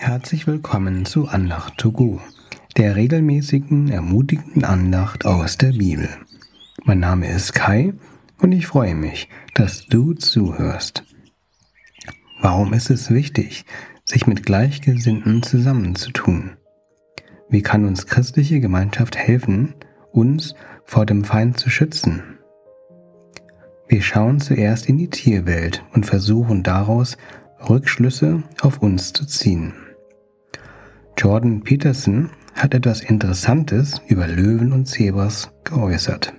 Herzlich willkommen zu Andacht to go, der regelmäßigen, ermutigenden Andacht aus der Bibel. Mein Name ist Kai und ich freue mich, dass du zuhörst. Warum ist es wichtig, sich mit Gleichgesinnten zusammenzutun? Wie kann uns christliche Gemeinschaft helfen, uns vor dem Feind zu schützen? Wir schauen zuerst in die Tierwelt und versuchen daraus Rückschlüsse auf uns zu ziehen. Jordan Peterson hat etwas Interessantes über Löwen und Zebras geäußert.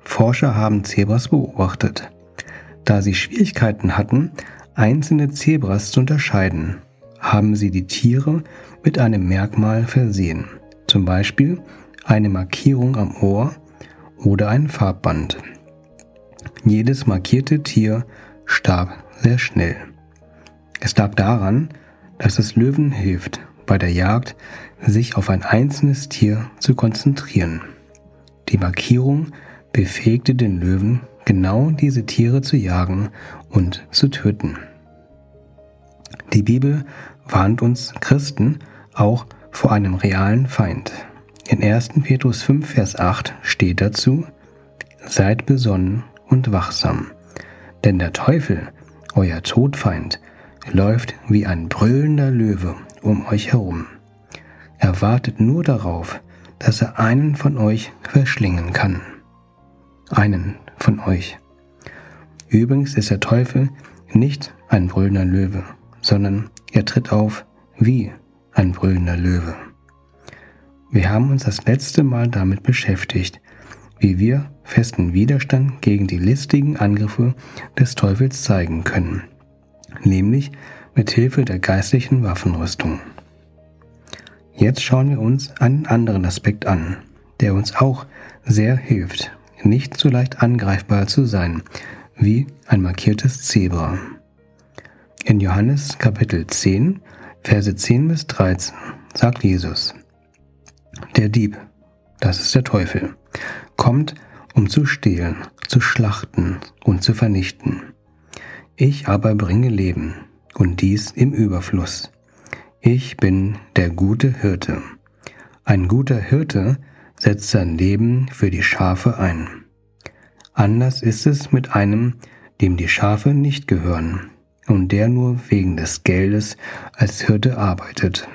Forscher haben Zebras beobachtet. Da sie Schwierigkeiten hatten, einzelne Zebras zu unterscheiden, haben sie die Tiere mit einem Merkmal versehen, zum Beispiel eine Markierung am Ohr oder ein Farbband. Jedes markierte Tier starb sehr schnell. Es lag daran, dass es Löwen hilft, bei der Jagd sich auf ein einzelnes Tier zu konzentrieren. Die Markierung befähigte den Löwen, genau diese Tiere zu jagen und zu töten. Die Bibel warnt uns Christen auch vor einem realen Feind. In 1. Petrus 5, Vers 8 steht dazu, Seid besonnen und wachsam, denn der Teufel, euer Todfeind, läuft wie ein brüllender Löwe um euch herum. Er wartet nur darauf, dass er einen von euch verschlingen kann. Einen von euch. Übrigens ist der Teufel nicht ein brüllender Löwe, sondern er tritt auf wie ein brüllender Löwe. Wir haben uns das letzte Mal damit beschäftigt, wie wir festen Widerstand gegen die listigen Angriffe des Teufels zeigen können nämlich mit Hilfe der geistlichen Waffenrüstung. Jetzt schauen wir uns einen anderen Aspekt an, der uns auch sehr hilft, nicht so leicht angreifbar zu sein wie ein markiertes Zebra. In Johannes Kapitel 10, Verse 10 bis 13 sagt Jesus, der Dieb, das ist der Teufel, kommt, um zu stehlen, zu schlachten und zu vernichten. Ich aber bringe Leben, und dies im Überfluss. Ich bin der gute Hirte. Ein guter Hirte setzt sein Leben für die Schafe ein. Anders ist es mit einem, dem die Schafe nicht gehören und der nur wegen des Geldes als Hirte arbeitet.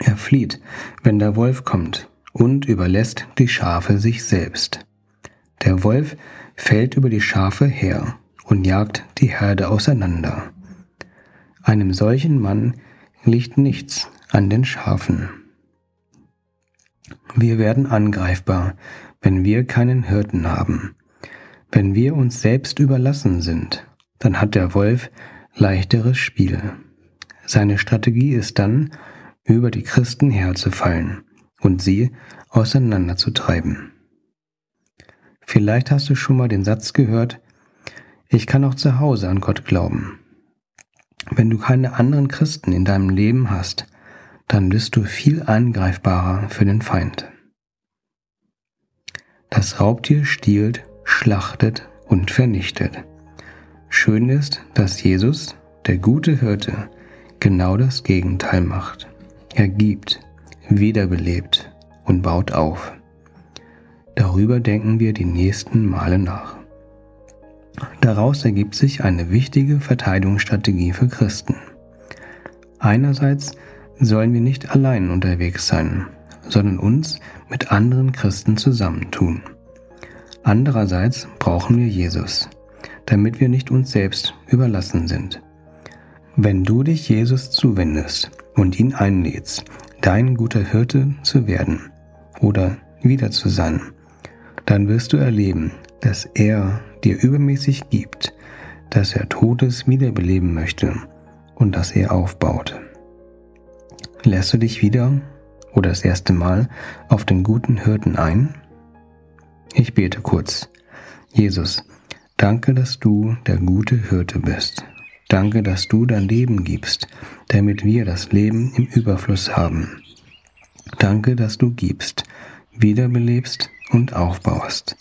Er flieht, wenn der Wolf kommt, und überlässt die Schafe sich selbst. Der Wolf fällt über die Schafe her und jagt die Herde auseinander. Einem solchen Mann liegt nichts an den Schafen. Wir werden angreifbar, wenn wir keinen Hirten haben. Wenn wir uns selbst überlassen sind, dann hat der Wolf leichteres Spiel. Seine Strategie ist dann, über die Christen herzufallen und sie auseinanderzutreiben. Vielleicht hast du schon mal den Satz gehört, ich kann auch zu Hause an Gott glauben. Wenn du keine anderen Christen in deinem Leben hast, dann bist du viel angreifbarer für den Feind. Das Raubtier stiehlt, schlachtet und vernichtet. Schön ist, dass Jesus, der gute Hirte, genau das Gegenteil macht. Er gibt, wiederbelebt und baut auf. Darüber denken wir die nächsten Male nach. Daraus ergibt sich eine wichtige Verteidigungsstrategie für Christen. Einerseits sollen wir nicht allein unterwegs sein, sondern uns mit anderen Christen zusammentun. Andererseits brauchen wir Jesus, damit wir nicht uns selbst überlassen sind. Wenn du dich Jesus zuwendest und ihn einlädst, dein guter Hirte zu werden oder wieder zu sein, dann wirst du erleben, dass er dir übermäßig gibt, dass er Todes wiederbeleben möchte und dass er aufbaut. Lässt du dich wieder oder das erste Mal auf den guten Hirten ein? Ich bete kurz. Jesus, danke, dass du der gute Hirte bist. Danke, dass du dein Leben gibst, damit wir das Leben im Überfluss haben. Danke, dass du gibst, wiederbelebst und aufbaust.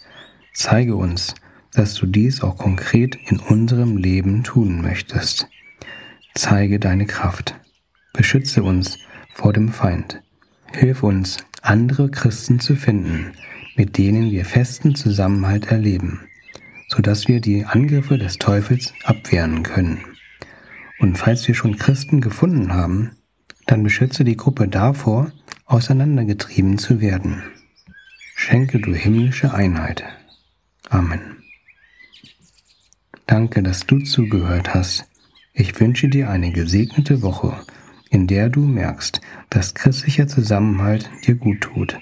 Zeige uns, dass du dies auch konkret in unserem Leben tun möchtest. Zeige deine Kraft. Beschütze uns vor dem Feind. Hilf uns, andere Christen zu finden, mit denen wir festen Zusammenhalt erleben, sodass wir die Angriffe des Teufels abwehren können. Und falls wir schon Christen gefunden haben, dann beschütze die Gruppe davor, auseinandergetrieben zu werden. Schenke du himmlische Einheit. Amen. Danke, dass du zugehört hast. Ich wünsche dir eine gesegnete Woche, in der du merkst, dass christlicher Zusammenhalt dir gut tut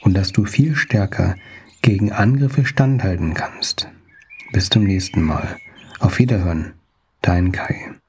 und dass du viel stärker gegen Angriffe standhalten kannst. Bis zum nächsten Mal. Auf Wiederhören. Dein Kai.